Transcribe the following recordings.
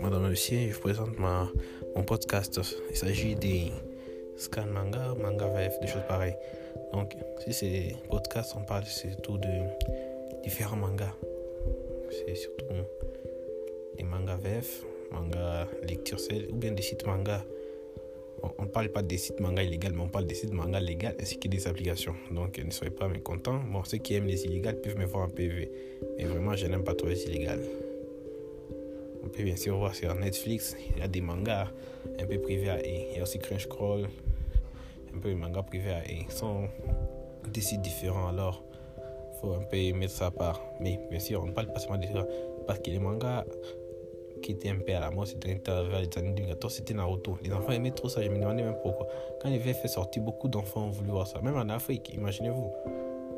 Madame, Monsieur, je présente ma, mon podcast. Il s'agit des scan manga, manga VF, des choses pareilles. Donc, si c'est podcast, on parle surtout de différents mangas. C'est surtout des mangas VF, manga lecture ou bien des sites manga. On ne parle pas des sites manga illégaux, mais on parle des sites manga légaux ainsi que des applications. Donc, ne soyez pas mécontents. Bon, ceux qui aiment les illégales peuvent me voir en PV. Mais vraiment, je n'aime pas trop les illégales. On peut bien sûr voir sur Netflix, il y a des mangas un peu privés à Il y a aussi Crunchyroll, un peu de mangas privés à Ils sont des sites différents alors il faut un peu mettre ça à part. Mais bien sûr, on ne parle pas seulement de ça parce que les mangas qui étaient un peu à la mode, c'était vers les années 2014, c'était Naruto. Les enfants aimaient trop ça, je me demandais même pourquoi. Quand les VF fait sortir, beaucoup d'enfants ont voulu voir ça. Même en Afrique, imaginez-vous.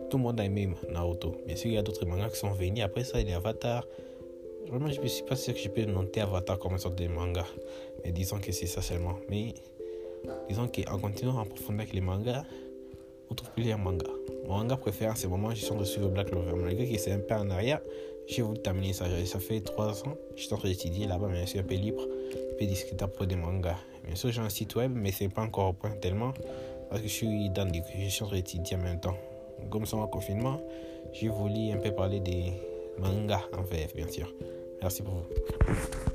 Tout le monde a aimé Naruto. Bien sûr, il y a d'autres mangas qui sont venus. Après ça, il y a Avatar. Vraiment, je ne suis pas sûr que je peux noter Avatar comme une sorte de manga. Mais disons que c'est ça seulement. Mais disons qu'en continuant en profondeur avec les mangas, on trouve plusieurs mangas. Mon manga préféré en ce moment, je suis de suivre Black Clover. Malgré que c'est un peu en arrière, j'ai voulu terminer ça. Ça fait trois ans. Je suis en train d'étudier là-bas, mais je suis un peu libre, un peu discutable pour des mangas. Bien sûr, j'ai un site web, mais c'est pas encore au point tellement parce que je suis dans des, je suis en train d'étudier en même temps. Comme ça, en confinement, j'ai voulu un peu parler des mangas en VF, bien sûr. Merci pour vous.